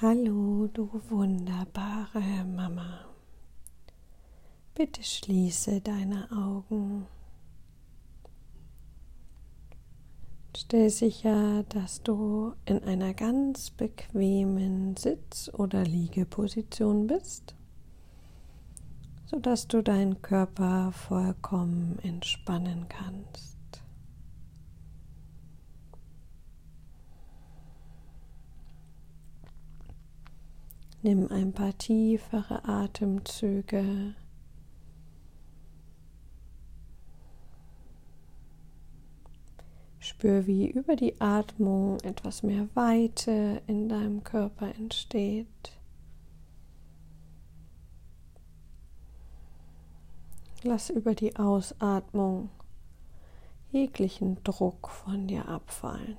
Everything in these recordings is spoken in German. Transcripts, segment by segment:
Hallo, du wunderbare Mama. Bitte schließe deine Augen. Stell sicher, dass du in einer ganz bequemen Sitz- oder Liegeposition bist, sodass du deinen Körper vollkommen entspannen kannst. Nimm ein paar tiefere Atemzüge. Spür, wie über die Atmung etwas mehr Weite in deinem Körper entsteht. Lass über die Ausatmung jeglichen Druck von dir abfallen.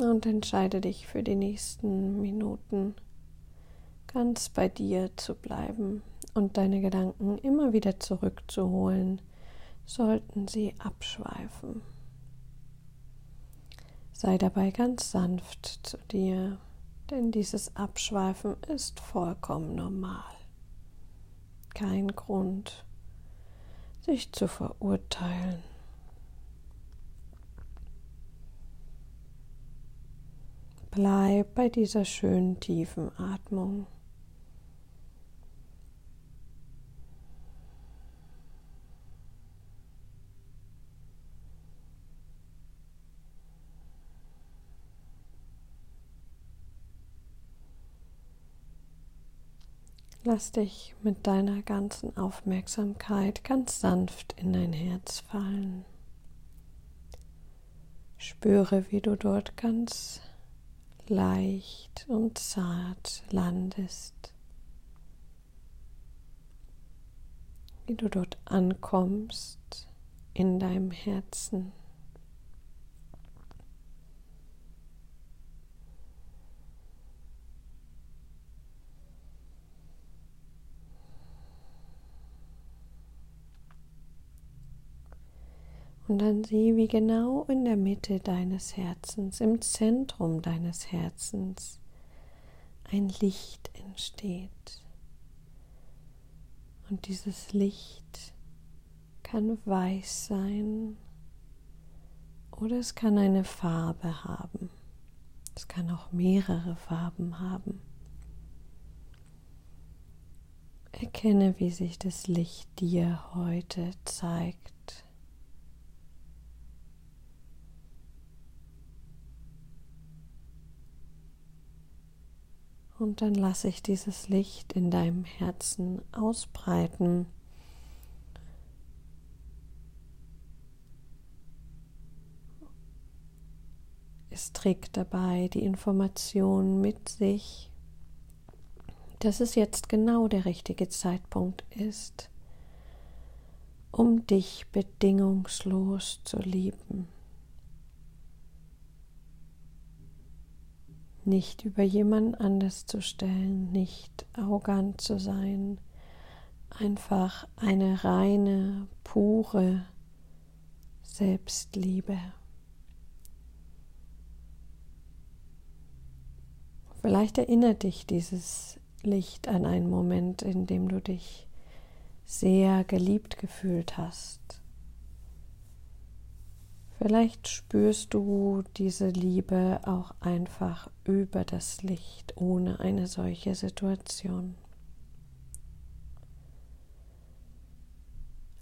Und entscheide dich für die nächsten Minuten ganz bei dir zu bleiben und deine Gedanken immer wieder zurückzuholen, sollten sie abschweifen. Sei dabei ganz sanft zu dir, denn dieses Abschweifen ist vollkommen normal. Kein Grund, sich zu verurteilen. Bleib bei dieser schönen tiefen Atmung. Lass dich mit deiner ganzen Aufmerksamkeit ganz sanft in dein Herz fallen. Spüre, wie du dort ganz leicht und zart landest, wie du dort ankommst in deinem Herzen. Und dann sieh, wie genau in der Mitte deines Herzens, im Zentrum deines Herzens, ein Licht entsteht. Und dieses Licht kann weiß sein oder es kann eine Farbe haben. Es kann auch mehrere Farben haben. Erkenne, wie sich das Licht dir heute zeigt. Und dann lasse ich dieses Licht in deinem Herzen ausbreiten. Es trägt dabei die Information mit sich, dass es jetzt genau der richtige Zeitpunkt ist, um dich bedingungslos zu lieben. Nicht über jemand anders zu stellen, nicht arrogant zu sein, einfach eine reine, pure Selbstliebe. Vielleicht erinnert dich dieses Licht an einen Moment, in dem du dich sehr geliebt gefühlt hast Vielleicht spürst du diese Liebe auch einfach über das Licht ohne eine solche Situation.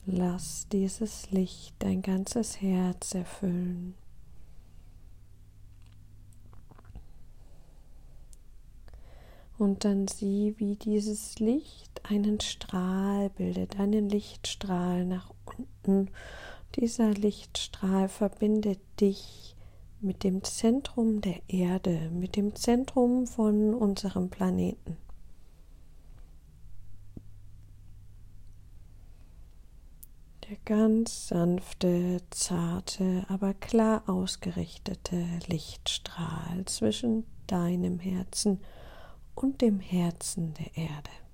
Lass dieses Licht dein ganzes Herz erfüllen. Und dann sieh, wie dieses Licht einen Strahl bildet, einen Lichtstrahl nach unten dieser Lichtstrahl verbindet dich mit dem Zentrum der Erde, mit dem Zentrum von unserem Planeten. Der ganz sanfte, zarte, aber klar ausgerichtete Lichtstrahl zwischen deinem Herzen und dem Herzen der Erde.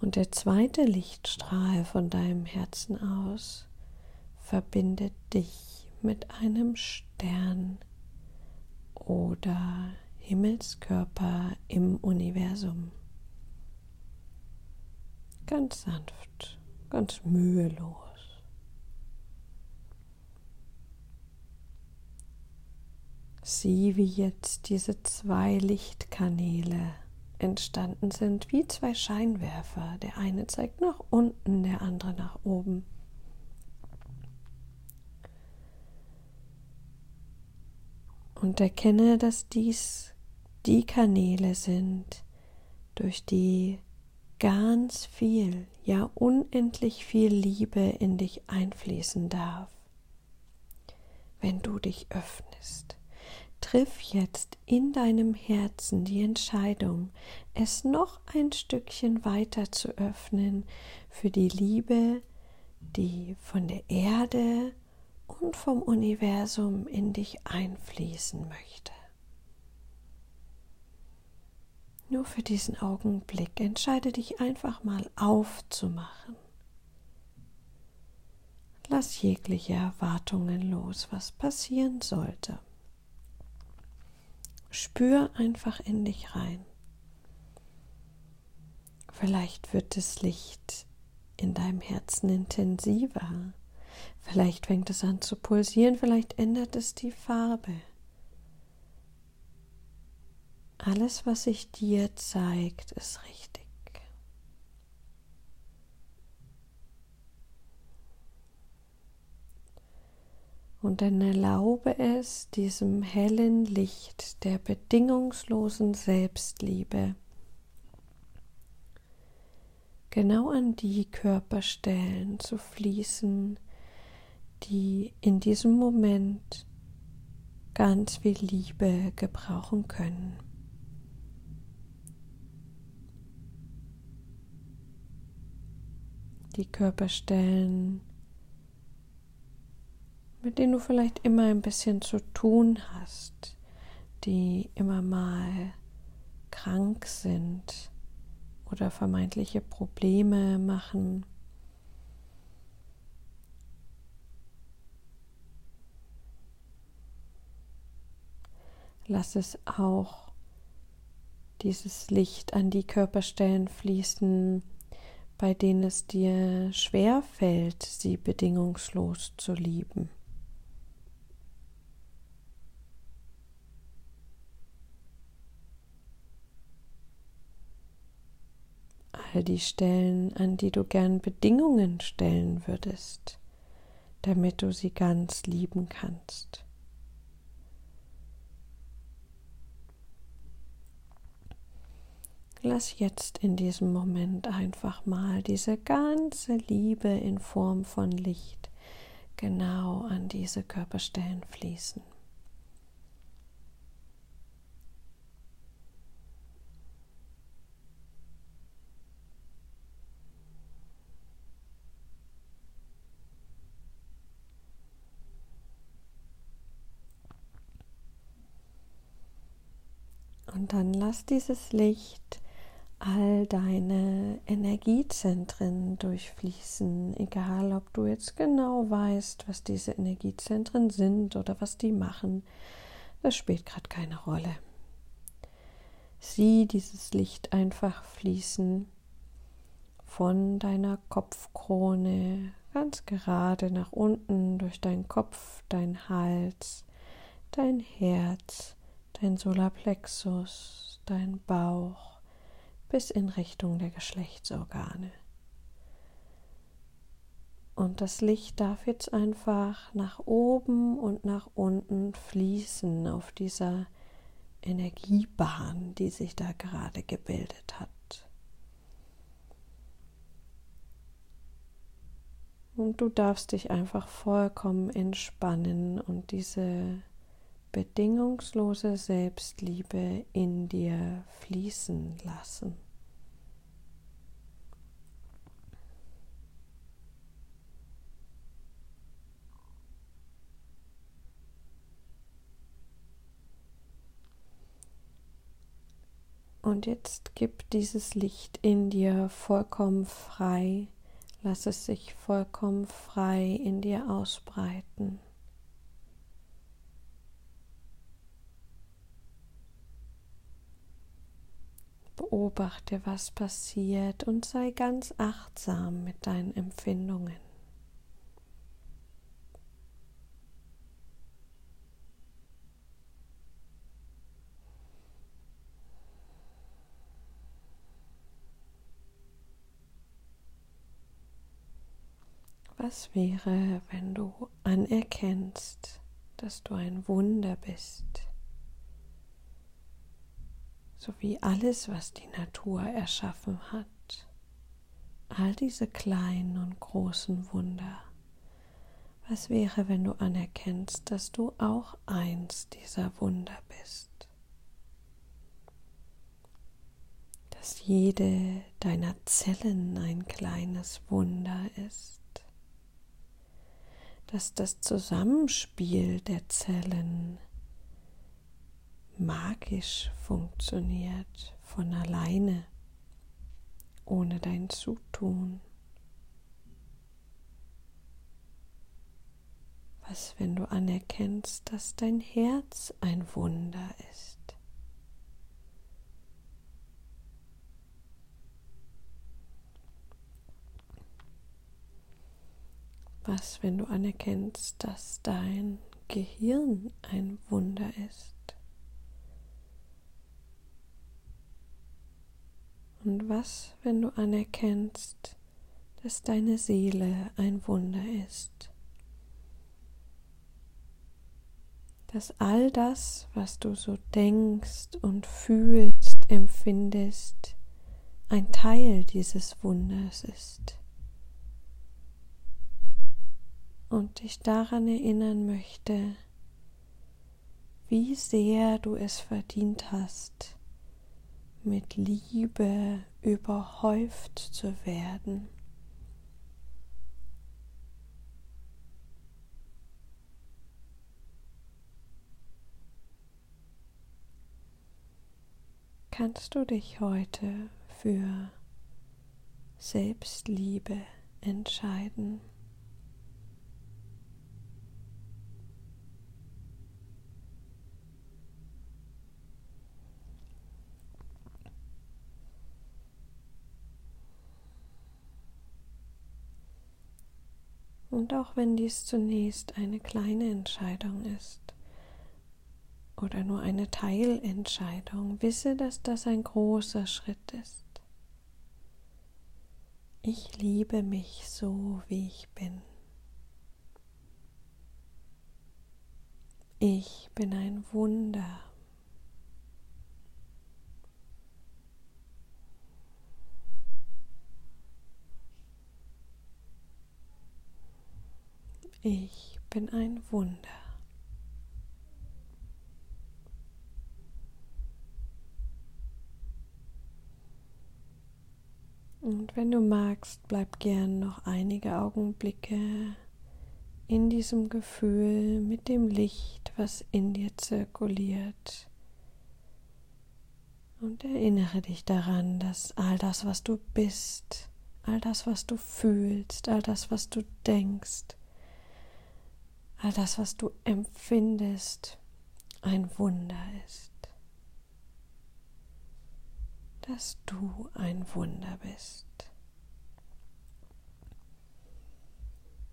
Und der zweite Lichtstrahl von deinem Herzen aus verbindet dich mit einem Stern oder Himmelskörper im Universum. Ganz sanft, ganz mühelos. Sieh, wie jetzt diese zwei Lichtkanäle entstanden sind, wie zwei Scheinwerfer. Der eine zeigt nach unten, der andere nach oben. Und erkenne, dass dies die Kanäle sind, durch die ganz viel, ja unendlich viel Liebe in dich einfließen darf, wenn du dich öffnest. Triff jetzt in deinem Herzen die Entscheidung, es noch ein Stückchen weiter zu öffnen für die Liebe, die von der Erde und vom Universum in dich einfließen möchte. Nur für diesen Augenblick entscheide dich einfach mal aufzumachen. Lass jegliche Erwartungen los, was passieren sollte. Spür einfach in dich rein. Vielleicht wird das Licht in deinem Herzen intensiver. Vielleicht fängt es an zu pulsieren, vielleicht ändert es die Farbe. Alles, was sich dir zeigt, ist richtig. Und dann erlaube es diesem hellen Licht der bedingungslosen Selbstliebe genau an die Körperstellen zu fließen, die in diesem Moment ganz viel Liebe gebrauchen können. Die Körperstellen, mit denen du vielleicht immer ein bisschen zu tun hast, die immer mal krank sind oder vermeintliche Probleme machen. Lass es auch dieses Licht an die Körperstellen fließen, bei denen es dir schwer fällt, sie bedingungslos zu lieben. All die Stellen, an die du gern Bedingungen stellen würdest, damit du sie ganz lieben kannst. Lass jetzt in diesem Moment einfach mal diese ganze Liebe in Form von Licht genau an diese Körperstellen fließen. Und dann lass dieses Licht all deine Energiezentren durchfließen, egal ob du jetzt genau weißt, was diese Energiezentren sind oder was die machen, das spielt gerade keine Rolle. Sieh dieses Licht einfach fließen von deiner Kopfkrone ganz gerade nach unten durch deinen Kopf, dein Hals, dein Herz, dein Solarplexus, dein Bauch bis in Richtung der Geschlechtsorgane. Und das Licht darf jetzt einfach nach oben und nach unten fließen auf dieser Energiebahn, die sich da gerade gebildet hat. Und du darfst dich einfach vollkommen entspannen und diese bedingungslose Selbstliebe in dir fließen lassen. Und jetzt gib dieses Licht in dir vollkommen frei. Lass es sich vollkommen frei in dir ausbreiten. Beobachte, was passiert und sei ganz achtsam mit deinen Empfindungen. Was wäre, wenn du anerkennst, dass du ein Wunder bist? So wie alles, was die Natur erschaffen hat. All diese kleinen und großen Wunder. Was wäre, wenn du anerkennst, dass du auch eins dieser Wunder bist? Dass jede deiner Zellen ein kleines Wunder ist dass das Zusammenspiel der Zellen magisch funktioniert von alleine, ohne dein Zutun. Was, wenn du anerkennst, dass dein Herz ein Wunder ist? Was, wenn du anerkennst, dass dein Gehirn ein Wunder ist? Und was, wenn du anerkennst, dass deine Seele ein Wunder ist? Dass all das, was du so denkst und fühlst, empfindest, ein Teil dieses Wunders ist und dich daran erinnern möchte, wie sehr du es verdient hast, mit Liebe überhäuft zu werden. Kannst du dich heute für Selbstliebe entscheiden? Und auch wenn dies zunächst eine kleine Entscheidung ist oder nur eine Teilentscheidung, wisse, dass das ein großer Schritt ist. Ich liebe mich so, wie ich bin. Ich bin ein Wunder. Ich bin ein Wunder. Und wenn du magst, bleib gern noch einige Augenblicke in diesem Gefühl mit dem Licht, was in dir zirkuliert. Und erinnere dich daran, dass all das, was du bist, all das, was du fühlst, all das, was du denkst, all das, was du empfindest, ein Wunder ist. Dass du ein Wunder bist.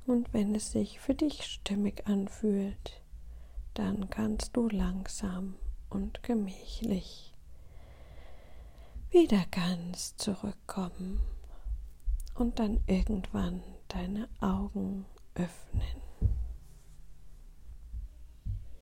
Und wenn es sich für dich stimmig anfühlt, dann kannst du langsam und gemächlich wieder ganz zurückkommen und dann irgendwann deine Augen öffnen.